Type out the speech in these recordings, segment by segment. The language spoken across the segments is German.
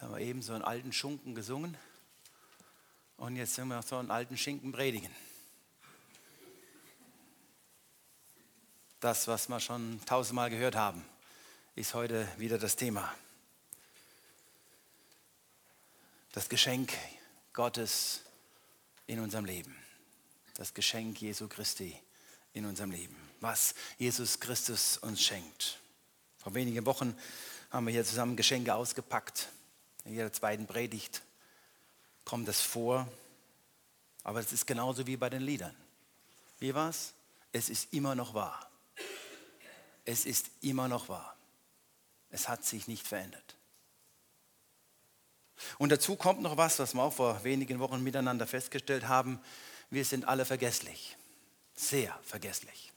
Jetzt haben wir eben so einen alten Schunken gesungen und jetzt sind wir so einen alten Schinken predigen. Das, was wir schon tausendmal gehört haben, ist heute wieder das Thema. Das Geschenk Gottes in unserem Leben. Das Geschenk Jesu Christi in unserem Leben. Was Jesus Christus uns schenkt. Vor wenigen Wochen haben wir hier zusammen Geschenke ausgepackt. In jeder zweiten Predigt kommt das vor. Aber es ist genauso wie bei den Liedern. Wie war es? Es ist immer noch wahr. Es ist immer noch wahr. Es hat sich nicht verändert. Und dazu kommt noch was, was wir auch vor wenigen Wochen miteinander festgestellt haben. Wir sind alle vergesslich. Sehr vergesslich.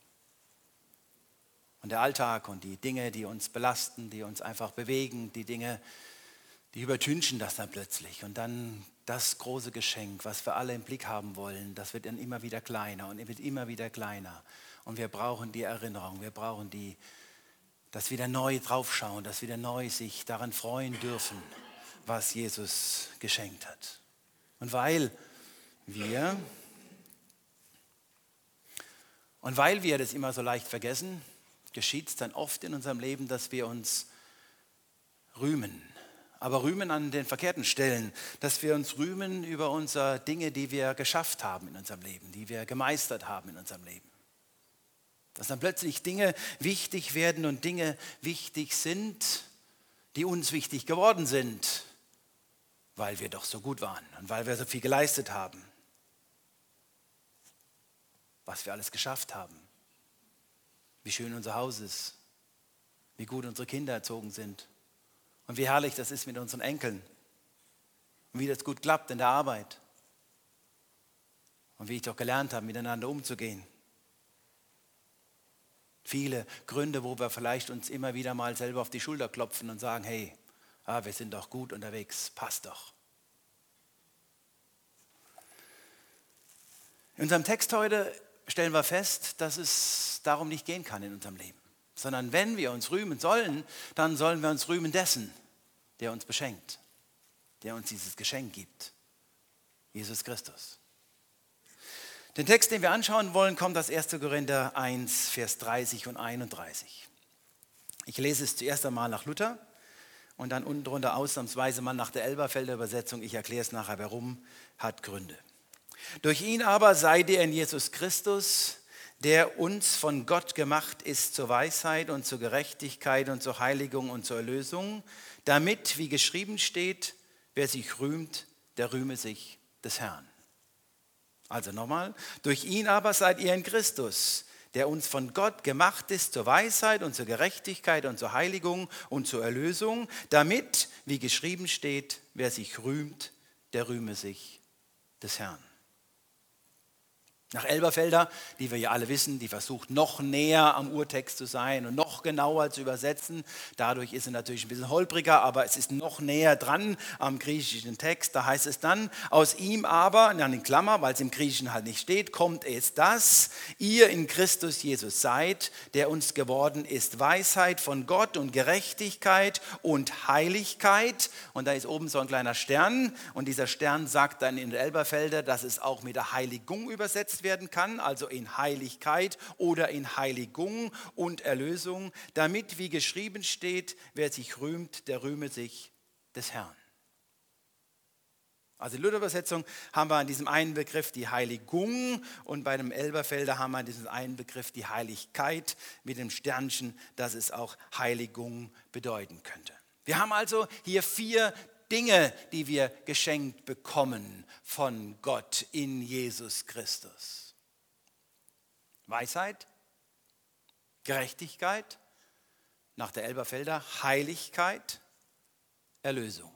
Und der Alltag und die Dinge, die uns belasten, die uns einfach bewegen, die Dinge, die übertünchen das dann plötzlich. Und dann das große Geschenk, was wir alle im Blick haben wollen, das wird dann immer wieder kleiner und wird immer wieder kleiner. Und wir brauchen die Erinnerung, wir brauchen die, das wieder neu draufschauen, das wieder neu sich daran freuen dürfen, was Jesus geschenkt hat. Und weil wir, und weil wir das immer so leicht vergessen, geschieht es dann oft in unserem Leben, dass wir uns rühmen aber rühmen an den verkehrten Stellen, dass wir uns rühmen über unsere Dinge, die wir geschafft haben in unserem Leben, die wir gemeistert haben in unserem Leben. Dass dann plötzlich Dinge wichtig werden und Dinge wichtig sind, die uns wichtig geworden sind, weil wir doch so gut waren und weil wir so viel geleistet haben. Was wir alles geschafft haben. Wie schön unser Haus ist. Wie gut unsere Kinder erzogen sind und wie herrlich das ist mit unseren Enkeln. Und wie das gut klappt in der Arbeit. Und wie ich doch gelernt habe, miteinander umzugehen. Viele Gründe, wo wir vielleicht uns immer wieder mal selber auf die Schulter klopfen und sagen, hey, ah, wir sind doch gut unterwegs, passt doch. In unserem Text heute stellen wir fest, dass es darum nicht gehen kann in unserem Leben sondern wenn wir uns rühmen sollen, dann sollen wir uns rühmen dessen, der uns beschenkt, der uns dieses Geschenk gibt, Jesus Christus. Den Text, den wir anschauen wollen, kommt aus 1. Korinther 1, Vers 30 und 31. Ich lese es zuerst einmal nach Luther und dann unten drunter ausnahmsweise mal nach der Elberfelder Übersetzung. Ich erkläre es nachher, warum, hat Gründe. Durch ihn aber seid ihr in Jesus Christus, der uns von Gott gemacht ist zur Weisheit und zur Gerechtigkeit und zur Heiligung und zur Erlösung, damit, wie geschrieben steht, wer sich rühmt, der rühme sich des Herrn. Also nochmal, durch ihn aber seid ihr in Christus, der uns von Gott gemacht ist zur Weisheit und zur Gerechtigkeit und zur Heiligung und zur Erlösung, damit, wie geschrieben steht, wer sich rühmt, der rühme sich des Herrn. Nach Elberfelder, die wir ja alle wissen, die versucht noch näher am Urtext zu sein und noch genauer zu übersetzen. Dadurch ist sie natürlich ein bisschen holpriger, aber es ist noch näher dran am griechischen Text. Da heißt es dann, aus ihm aber, an den Klammer, weil es im Griechischen halt nicht steht, kommt es das, ihr in Christus Jesus seid, der uns geworden ist Weisheit von Gott und Gerechtigkeit und Heiligkeit. Und da ist oben so ein kleiner Stern und dieser Stern sagt dann in Elberfelder, dass es auch mit der Heiligung übersetzt werden kann, also in Heiligkeit oder in Heiligung und Erlösung, damit, wie geschrieben steht, wer sich rühmt, der rühme sich des Herrn. Also in Luther-Übersetzung haben wir an diesem einen Begriff die Heiligung und bei dem Elberfelder haben wir an diesem einen Begriff die Heiligkeit mit dem Sternchen, dass es auch Heiligung bedeuten könnte. Wir haben also hier vier Dinge, die wir geschenkt bekommen von Gott in Jesus Christus. Weisheit, Gerechtigkeit, nach der Elberfelder Heiligkeit, Erlösung.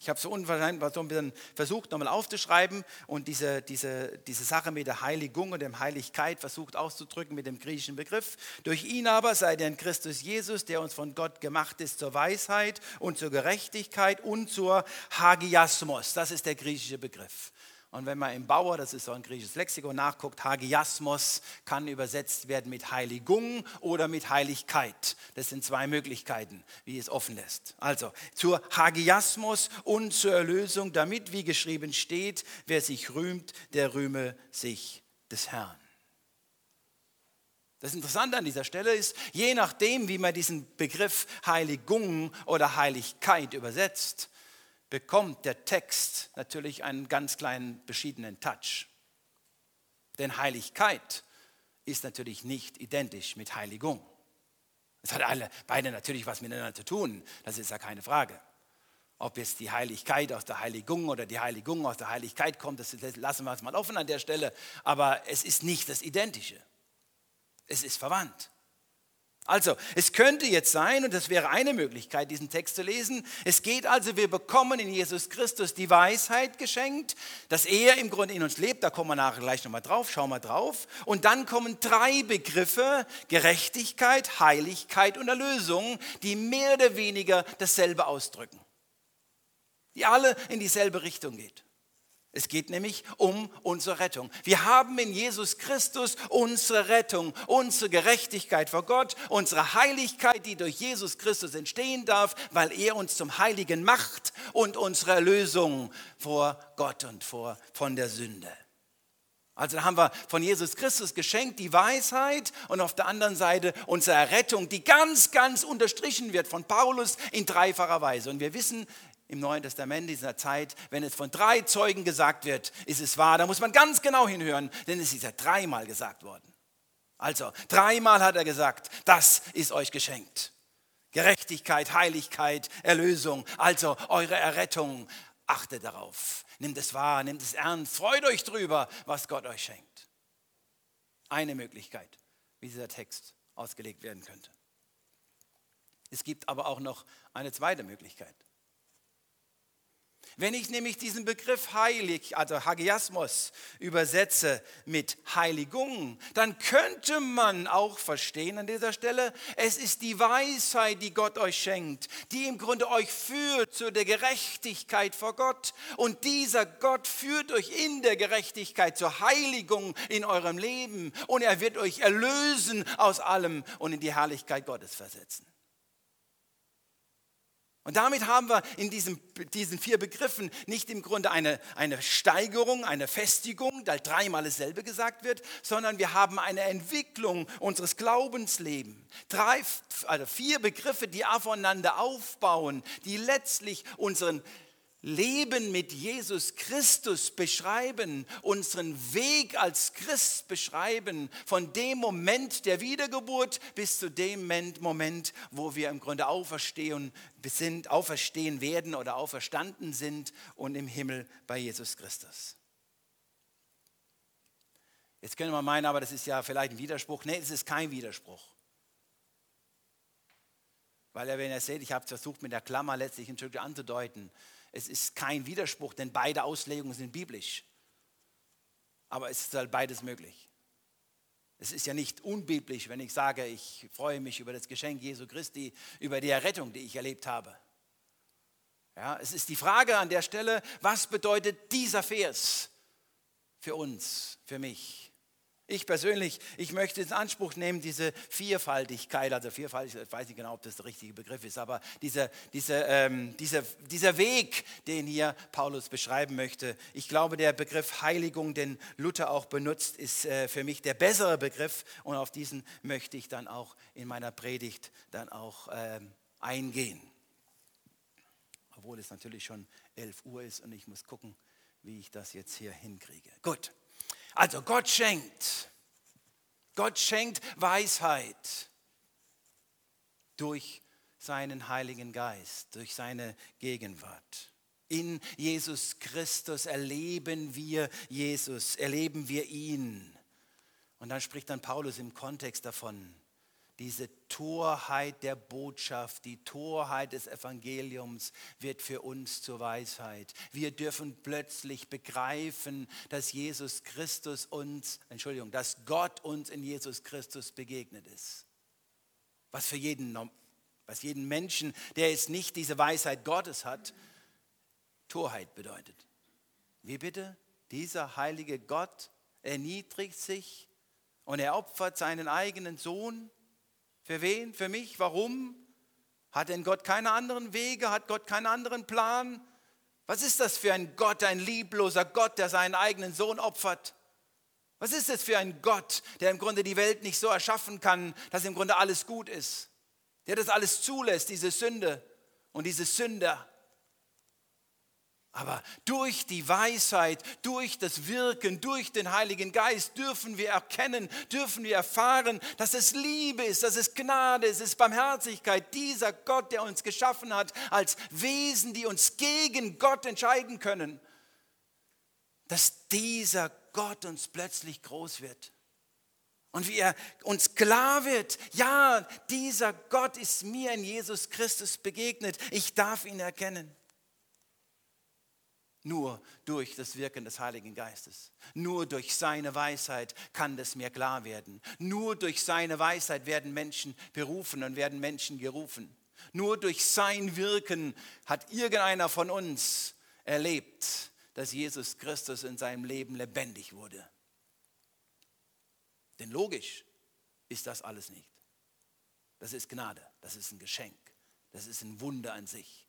Ich habe so, so ein bisschen versucht, nochmal aufzuschreiben und diese, diese, diese Sache mit der Heiligung und der Heiligkeit versucht auszudrücken mit dem griechischen Begriff. Durch ihn aber seid ihr in Christus Jesus, der uns von Gott gemacht ist zur Weisheit und zur Gerechtigkeit und zur Hagiasmos. Das ist der griechische Begriff. Und wenn man im Bauer, das ist so ein griechisches Lexikon, nachguckt, Hagiasmos kann übersetzt werden mit Heiligung oder mit Heiligkeit. Das sind zwei Möglichkeiten, wie es offen lässt. Also zur Hagiasmos und zur Erlösung, damit, wie geschrieben steht, wer sich rühmt, der rühme sich des Herrn. Das Interessante an dieser Stelle ist, je nachdem, wie man diesen Begriff Heiligung oder Heiligkeit übersetzt, bekommt der Text natürlich einen ganz kleinen beschiedenen Touch. Denn Heiligkeit ist natürlich nicht identisch mit Heiligung. Es hat alle, beide natürlich was miteinander zu tun, das ist ja keine Frage. Ob jetzt die Heiligkeit aus der Heiligung oder die Heiligung aus der Heiligkeit kommt, das lassen wir uns mal offen an der Stelle, aber es ist nicht das Identische. Es ist verwandt. Also, es könnte jetzt sein, und das wäre eine Möglichkeit, diesen Text zu lesen, es geht also, wir bekommen in Jesus Christus die Weisheit geschenkt, dass er im Grunde in uns lebt, da kommen wir nachher gleich nochmal drauf, schauen wir drauf. Und dann kommen drei Begriffe, Gerechtigkeit, Heiligkeit und Erlösung, die mehr oder weniger dasselbe ausdrücken, die alle in dieselbe Richtung geht. Es geht nämlich um unsere Rettung. Wir haben in Jesus Christus unsere Rettung, unsere Gerechtigkeit vor Gott, unsere Heiligkeit, die durch Jesus Christus entstehen darf, weil er uns zum Heiligen macht und unsere Erlösung vor Gott und vor, von der Sünde. Also haben wir von Jesus Christus geschenkt die Weisheit und auf der anderen Seite unsere Errettung, die ganz, ganz unterstrichen wird von Paulus in dreifacher Weise. Und wir wissen, im Neuen Testament, in dieser Zeit, wenn es von drei Zeugen gesagt wird, ist es wahr. Da muss man ganz genau hinhören, denn es ist ja dreimal gesagt worden. Also, dreimal hat er gesagt, das ist euch geschenkt. Gerechtigkeit, Heiligkeit, Erlösung, also eure Errettung. Achtet darauf, nimmt es wahr, nimmt es ernst, freut euch drüber, was Gott euch schenkt. Eine Möglichkeit, wie dieser Text ausgelegt werden könnte. Es gibt aber auch noch eine zweite Möglichkeit. Wenn ich nämlich diesen Begriff heilig, also Hagiasmos, übersetze mit Heiligung, dann könnte man auch verstehen an dieser Stelle, es ist die Weisheit, die Gott euch schenkt, die im Grunde euch führt zu der Gerechtigkeit vor Gott. Und dieser Gott führt euch in der Gerechtigkeit zur Heiligung in eurem Leben. Und er wird euch erlösen aus allem und in die Herrlichkeit Gottes versetzen. Und damit haben wir in diesem, diesen vier Begriffen nicht im Grunde eine, eine Steigerung, eine Festigung, da dreimal dasselbe gesagt wird, sondern wir haben eine Entwicklung unseres Glaubenslebens. Drei, also vier Begriffe, die aufeinander aufbauen, die letztlich unseren Leben mit Jesus Christus beschreiben, unseren Weg als Christ beschreiben, von dem Moment der Wiedergeburt bis zu dem Moment, wo wir im Grunde auferstehen, sind, auferstehen werden oder auferstanden sind und im Himmel bei Jesus Christus. Jetzt können wir meinen, aber das ist ja vielleicht ein Widerspruch. Nein, es ist kein Widerspruch. Weil er, wenn er seht, ich habe versucht mit der Klammer letztlich ein Stück anzudeuten, es ist kein Widerspruch, denn beide Auslegungen sind biblisch. Aber es ist halt beides möglich. Es ist ja nicht unbiblisch, wenn ich sage, ich freue mich über das Geschenk Jesu Christi, über die Errettung, die ich erlebt habe. Ja, es ist die Frage an der Stelle, was bedeutet dieser Vers für uns, für mich? Ich persönlich, ich möchte in Anspruch nehmen, diese Vierfaltigkeit, also Vierfaltigkeit, ich weiß nicht genau, ob das der richtige Begriff ist, aber dieser, dieser, ähm, dieser, dieser Weg, den hier Paulus beschreiben möchte, ich glaube, der Begriff Heiligung, den Luther auch benutzt, ist äh, für mich der bessere Begriff und auf diesen möchte ich dann auch in meiner Predigt dann auch ähm, eingehen. Obwohl es natürlich schon 11 Uhr ist und ich muss gucken, wie ich das jetzt hier hinkriege. Gut. Also Gott schenkt. Gott schenkt Weisheit durch seinen Heiligen Geist, durch seine Gegenwart. In Jesus Christus erleben wir Jesus, erleben wir ihn. Und dann spricht dann Paulus im Kontext davon, diese Torheit der Botschaft, die Torheit des Evangeliums wird für uns zur Weisheit. Wir dürfen plötzlich begreifen, dass Jesus Christus uns, Entschuldigung, dass Gott uns in Jesus Christus begegnet ist. Was für jeden, was jeden Menschen, der jetzt nicht diese Weisheit Gottes hat, Torheit bedeutet. Wie bitte? Dieser heilige Gott erniedrigt sich und er opfert seinen eigenen Sohn. Für wen? Für mich? Warum? Hat denn Gott keine anderen Wege? Hat Gott keinen anderen Plan? Was ist das für ein Gott, ein liebloser Gott, der seinen eigenen Sohn opfert? Was ist das für ein Gott, der im Grunde die Welt nicht so erschaffen kann, dass im Grunde alles gut ist? Der das alles zulässt, diese Sünde und diese Sünder. Aber durch die Weisheit, durch das Wirken, durch den Heiligen Geist dürfen wir erkennen, dürfen wir erfahren, dass es Liebe ist, dass es Gnade ist, es ist Barmherzigkeit. Dieser Gott, der uns geschaffen hat als Wesen, die uns gegen Gott entscheiden können, dass dieser Gott uns plötzlich groß wird. Und wie er uns klar wird, ja, dieser Gott ist mir in Jesus Christus begegnet. Ich darf ihn erkennen. Nur durch das Wirken des Heiligen Geistes. Nur durch seine Weisheit kann das mir klar werden. Nur durch seine Weisheit werden Menschen berufen und werden Menschen gerufen. Nur durch sein Wirken hat irgendeiner von uns erlebt, dass Jesus Christus in seinem Leben lebendig wurde. Denn logisch ist das alles nicht. Das ist Gnade, das ist ein Geschenk, das ist ein Wunder an sich.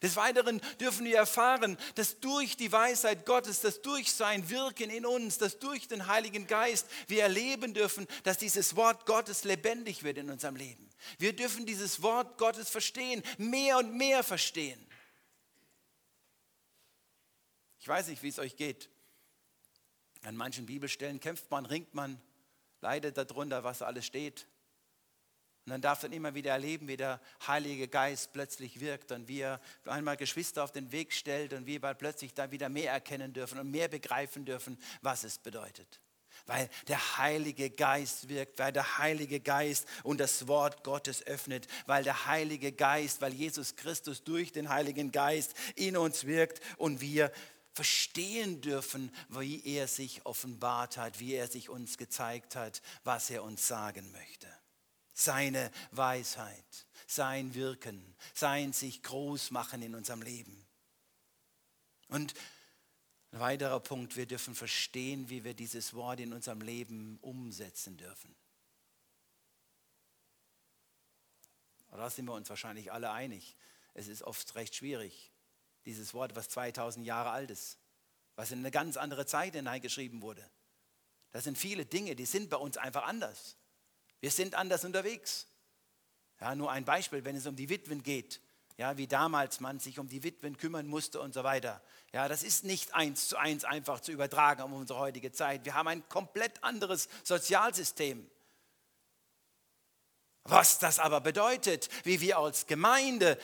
Des Weiteren dürfen wir erfahren, dass durch die Weisheit Gottes, dass durch sein Wirken in uns, dass durch den Heiligen Geist wir erleben dürfen, dass dieses Wort Gottes lebendig wird in unserem Leben. Wir dürfen dieses Wort Gottes verstehen, mehr und mehr verstehen. Ich weiß nicht, wie es euch geht. An manchen Bibelstellen kämpft man, ringt man, leidet darunter, was alles steht. Und dann darf man immer wieder erleben, wie der Heilige Geist plötzlich wirkt und wie er einmal Geschwister auf den Weg stellt und wir plötzlich dann wieder mehr erkennen dürfen und mehr begreifen dürfen, was es bedeutet. Weil der Heilige Geist wirkt, weil der Heilige Geist und das Wort Gottes öffnet, weil der Heilige Geist, weil Jesus Christus durch den Heiligen Geist in uns wirkt und wir verstehen dürfen, wie er sich offenbart hat, wie er sich uns gezeigt hat, was er uns sagen möchte seine Weisheit, sein Wirken, sein sich groß machen in unserem Leben. Und ein weiterer Punkt, wir dürfen verstehen, wie wir dieses Wort in unserem Leben umsetzen dürfen. Da sind wir uns wahrscheinlich alle einig. Es ist oft recht schwierig. Dieses Wort, was 2000 Jahre alt ist, was in eine ganz andere Zeit hineingeschrieben wurde. Das sind viele Dinge, die sind bei uns einfach anders. Wir sind anders unterwegs. Ja, nur ein Beispiel, wenn es um die Witwen geht, ja, wie damals man sich um die Witwen kümmern musste und so weiter. Ja, das ist nicht eins zu eins einfach zu übertragen auf unsere heutige Zeit. Wir haben ein komplett anderes Sozialsystem. Was das aber bedeutet, wie wir als Gemeinde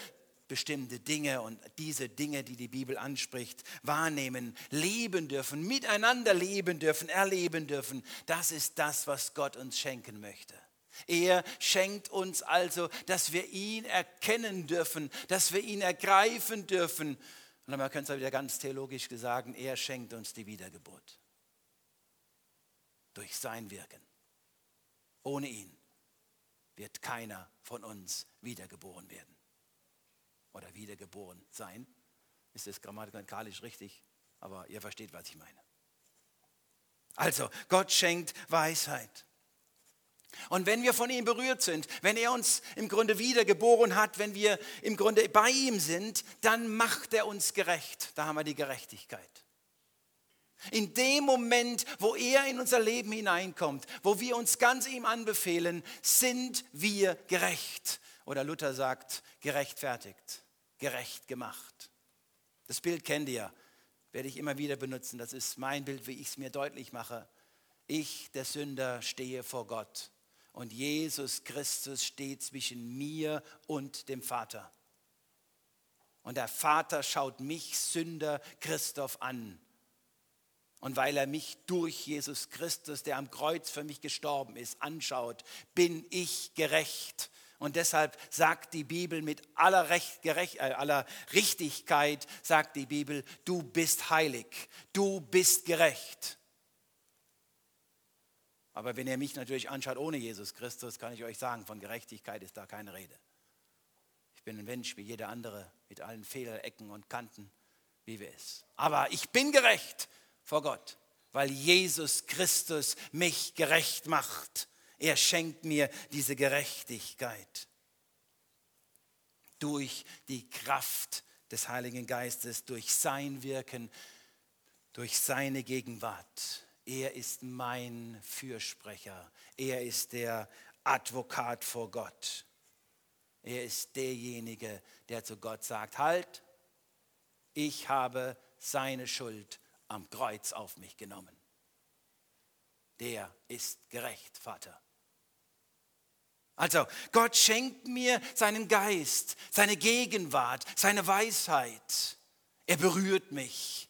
bestimmte Dinge und diese Dinge, die die Bibel anspricht, wahrnehmen, leben dürfen, miteinander leben dürfen, erleben dürfen, das ist das, was Gott uns schenken möchte. Er schenkt uns also, dass wir ihn erkennen dürfen, dass wir ihn ergreifen dürfen. Und man könnte es wieder ganz theologisch sagen, er schenkt uns die Wiedergeburt. Durch sein Wirken. Ohne ihn wird keiner von uns wiedergeboren werden. Oder wiedergeboren sein. Ist das grammatikalisch richtig? Aber ihr versteht, was ich meine. Also, Gott schenkt Weisheit. Und wenn wir von ihm berührt sind, wenn er uns im Grunde wiedergeboren hat, wenn wir im Grunde bei ihm sind, dann macht er uns gerecht. Da haben wir die Gerechtigkeit. In dem Moment, wo er in unser Leben hineinkommt, wo wir uns ganz ihm anbefehlen, sind wir gerecht. Oder Luther sagt, gerechtfertigt, gerecht gemacht. Das Bild kennt ihr, werde ich immer wieder benutzen. Das ist mein Bild, wie ich es mir deutlich mache. Ich, der Sünder, stehe vor Gott und Jesus Christus steht zwischen mir und dem Vater. Und der Vater schaut mich, Sünder Christoph, an. Und weil er mich durch Jesus Christus, der am Kreuz für mich gestorben ist, anschaut, bin ich gerecht. Und deshalb sagt die Bibel mit aller, Recht, gerecht, äh, aller Richtigkeit, sagt die Bibel, du bist heilig, du bist gerecht. Aber wenn ihr mich natürlich anschaut ohne Jesus Christus, kann ich euch sagen, von Gerechtigkeit ist da keine Rede. Ich bin ein Mensch wie jeder andere mit allen Fehler, Ecken und Kanten, wie wir es. Aber ich bin gerecht vor Gott, weil Jesus Christus mich gerecht macht. Er schenkt mir diese Gerechtigkeit durch die Kraft des Heiligen Geistes, durch sein Wirken, durch seine Gegenwart. Er ist mein Fürsprecher. Er ist der Advokat vor Gott. Er ist derjenige, der zu Gott sagt, halt, ich habe seine Schuld am Kreuz auf mich genommen. Der ist gerecht, Vater. Also Gott schenkt mir seinen Geist, seine Gegenwart, seine Weisheit. Er berührt mich.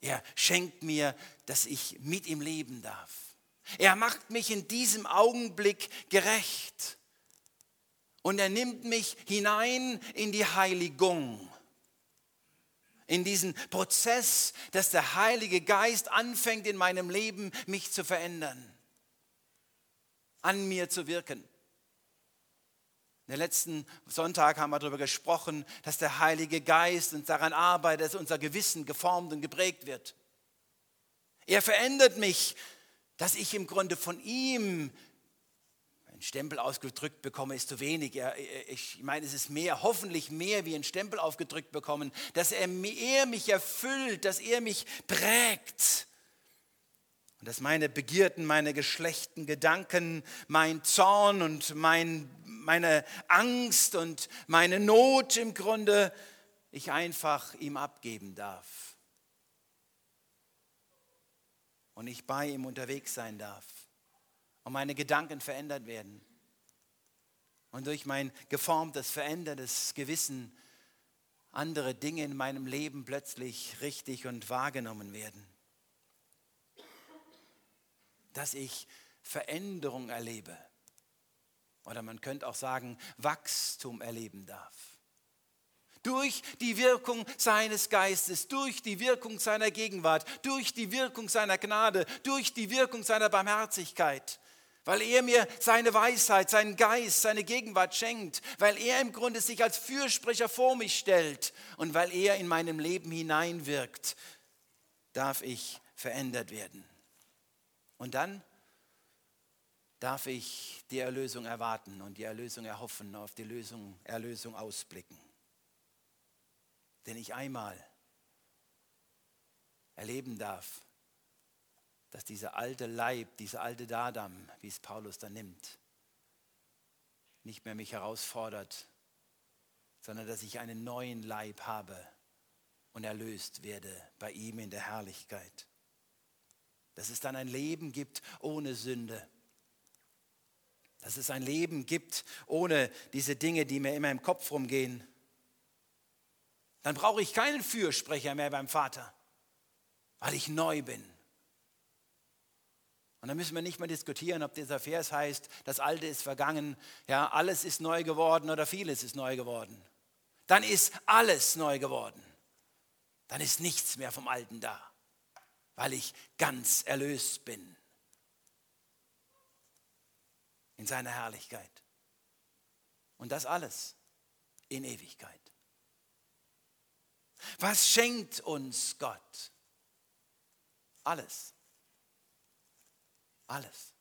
Er schenkt mir, dass ich mit ihm leben darf. Er macht mich in diesem Augenblick gerecht. Und er nimmt mich hinein in die Heiligung. In diesen Prozess, dass der Heilige Geist anfängt in meinem Leben, mich zu verändern, an mir zu wirken. In der letzten Sonntag haben wir darüber gesprochen, dass der Heilige Geist uns daran arbeitet, dass unser Gewissen geformt und geprägt wird. Er verändert mich, dass ich im Grunde von ihm ein Stempel ausgedrückt bekomme, ist zu wenig. Ich meine, es ist mehr, hoffentlich mehr wie ein Stempel aufgedrückt bekommen, dass er mich erfüllt, dass er mich prägt. Und dass meine Begierden, meine geschlechten Gedanken, mein Zorn und mein meine Angst und meine Not im Grunde ich einfach ihm abgeben darf. Und ich bei ihm unterwegs sein darf. Und meine Gedanken verändert werden. Und durch mein geformtes, verändertes Gewissen andere Dinge in meinem Leben plötzlich richtig und wahrgenommen werden. Dass ich Veränderung erlebe oder man könnte auch sagen, Wachstum erleben darf. Durch die Wirkung seines Geistes, durch die Wirkung seiner Gegenwart, durch die Wirkung seiner Gnade, durch die Wirkung seiner Barmherzigkeit, weil er mir seine Weisheit, seinen Geist, seine Gegenwart schenkt, weil er im Grunde sich als Fürsprecher vor mich stellt und weil er in meinem Leben hineinwirkt, darf ich verändert werden. Und dann darf ich die Erlösung erwarten und die Erlösung erhoffen, auf die Lösung, Erlösung ausblicken. Denn ich einmal erleben darf, dass dieser alte Leib, dieser alte Dadam, wie es Paulus da nimmt, nicht mehr mich herausfordert, sondern dass ich einen neuen Leib habe und erlöst werde bei ihm in der Herrlichkeit. Dass es dann ein Leben gibt ohne Sünde dass es ein Leben gibt ohne diese Dinge, die mir immer im Kopf rumgehen, dann brauche ich keinen Fürsprecher mehr beim Vater, weil ich neu bin. Und dann müssen wir nicht mehr diskutieren, ob dieser Vers heißt, das Alte ist vergangen, ja, alles ist neu geworden oder vieles ist neu geworden. Dann ist alles neu geworden. Dann ist nichts mehr vom Alten da, weil ich ganz erlöst bin in seiner Herrlichkeit. Und das alles in Ewigkeit. Was schenkt uns Gott? Alles. Alles.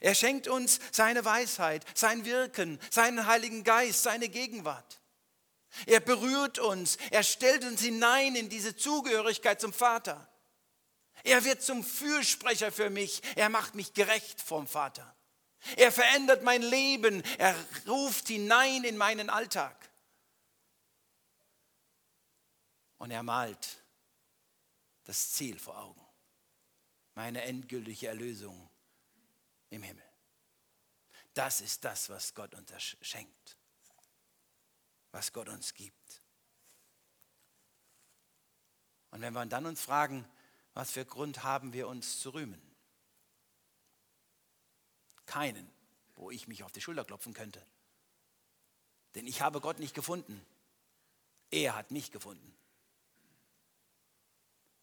Er schenkt uns seine Weisheit, sein Wirken, seinen Heiligen Geist, seine Gegenwart. Er berührt uns, er stellt uns hinein in diese Zugehörigkeit zum Vater. Er wird zum Fürsprecher für mich. Er macht mich gerecht vom Vater. Er verändert mein Leben. Er ruft hinein in meinen Alltag. Und er malt das Ziel vor Augen. Meine endgültige Erlösung im Himmel. Das ist das, was Gott uns schenkt. Was Gott uns gibt. Und wenn wir dann uns fragen, was für Grund haben wir uns zu rühmen? Keinen, wo ich mich auf die Schulter klopfen könnte. Denn ich habe Gott nicht gefunden. Er hat mich gefunden.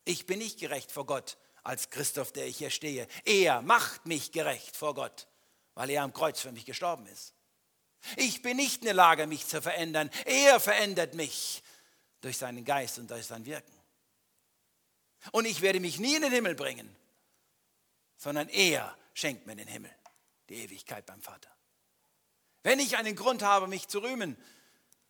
Ich bin nicht gerecht vor Gott als Christoph, der ich hier stehe. Er macht mich gerecht vor Gott, weil er am Kreuz für mich gestorben ist. Ich bin nicht in der Lage, mich zu verändern. Er verändert mich durch seinen Geist und durch sein Wirken. Und ich werde mich nie in den Himmel bringen, sondern er schenkt mir den Himmel, die Ewigkeit beim Vater. Wenn ich einen Grund habe, mich zu rühmen,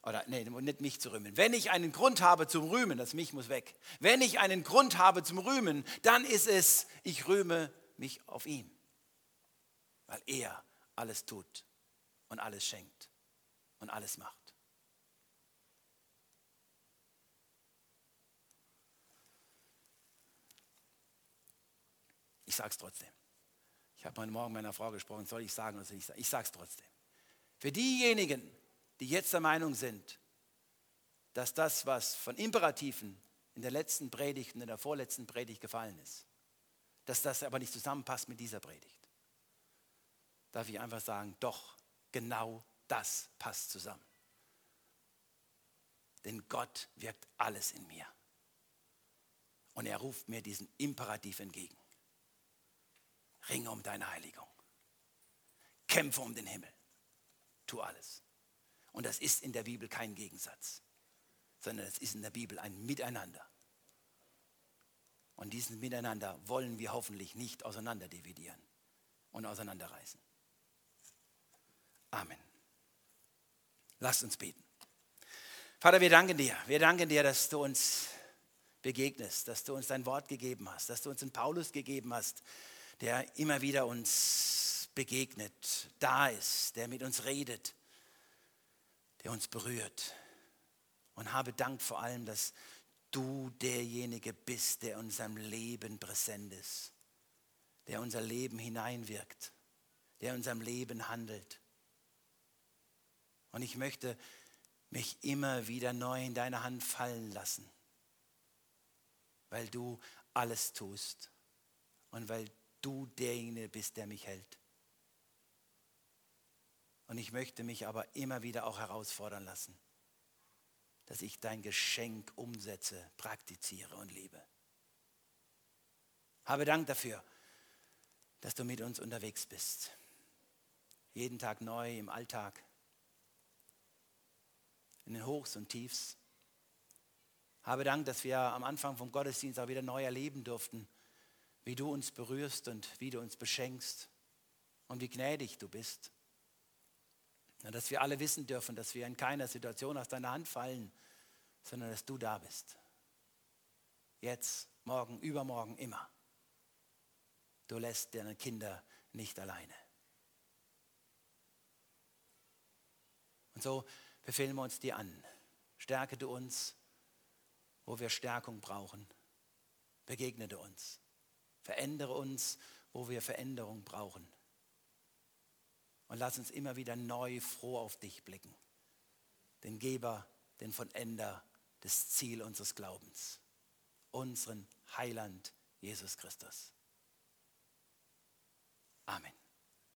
oder nee, nicht mich zu rühmen. Wenn ich einen Grund habe zum Rühmen, das mich muss weg. Wenn ich einen Grund habe zum Rühmen, dann ist es, ich rühme mich auf ihn, weil er alles tut und alles schenkt und alles macht. Ich sage es trotzdem. Ich habe heute Morgen meiner Frau gesprochen, soll ich sagen oder soll ich sagen? Ich sage es trotzdem. Für diejenigen, die jetzt der Meinung sind, dass das, was von Imperativen in der letzten Predigt und in der vorletzten Predigt gefallen ist, dass das aber nicht zusammenpasst mit dieser Predigt, darf ich einfach sagen, doch, genau das passt zusammen. Denn Gott wirkt alles in mir. Und er ruft mir diesen Imperativ entgegen. Ringe um deine Heiligung. Kämpfe um den Himmel. Tu alles. Und das ist in der Bibel kein Gegensatz, sondern es ist in der Bibel ein Miteinander. Und diesen Miteinander wollen wir hoffentlich nicht auseinanderdividieren und auseinanderreißen. Amen. Lasst uns beten. Vater, wir danken dir. Wir danken dir, dass du uns begegnest, dass du uns dein Wort gegeben hast, dass du uns einen Paulus gegeben hast, der immer wieder uns begegnet, da ist, der mit uns redet, der uns berührt. Und habe Dank vor allem, dass du derjenige bist, der in unserem Leben präsent ist, der unser Leben hineinwirkt, der in unserem Leben handelt. Und ich möchte mich immer wieder neu in deine Hand fallen lassen, weil du alles tust und weil du derjenige bist, der mich hält. Und ich möchte mich aber immer wieder auch herausfordern lassen, dass ich dein Geschenk umsetze, praktiziere und lebe. Habe Dank dafür, dass du mit uns unterwegs bist. Jeden Tag neu im Alltag, in den Hochs und Tiefs. Habe Dank, dass wir am Anfang vom Gottesdienst auch wieder neu erleben durften, wie du uns berührst und wie du uns beschenkst und wie gnädig du bist. Und dass wir alle wissen dürfen, dass wir in keiner Situation aus deiner Hand fallen, sondern dass du da bist. Jetzt, morgen, übermorgen, immer. Du lässt deine Kinder nicht alleine. Und so befehlen wir uns dir an. Stärke du uns, wo wir Stärkung brauchen. Begegne du uns. Verändere uns, wo wir Veränderung brauchen. Und lass uns immer wieder neu froh auf dich blicken. Den Geber, den Vollender, das Ziel unseres Glaubens. Unseren Heiland Jesus Christus. Amen.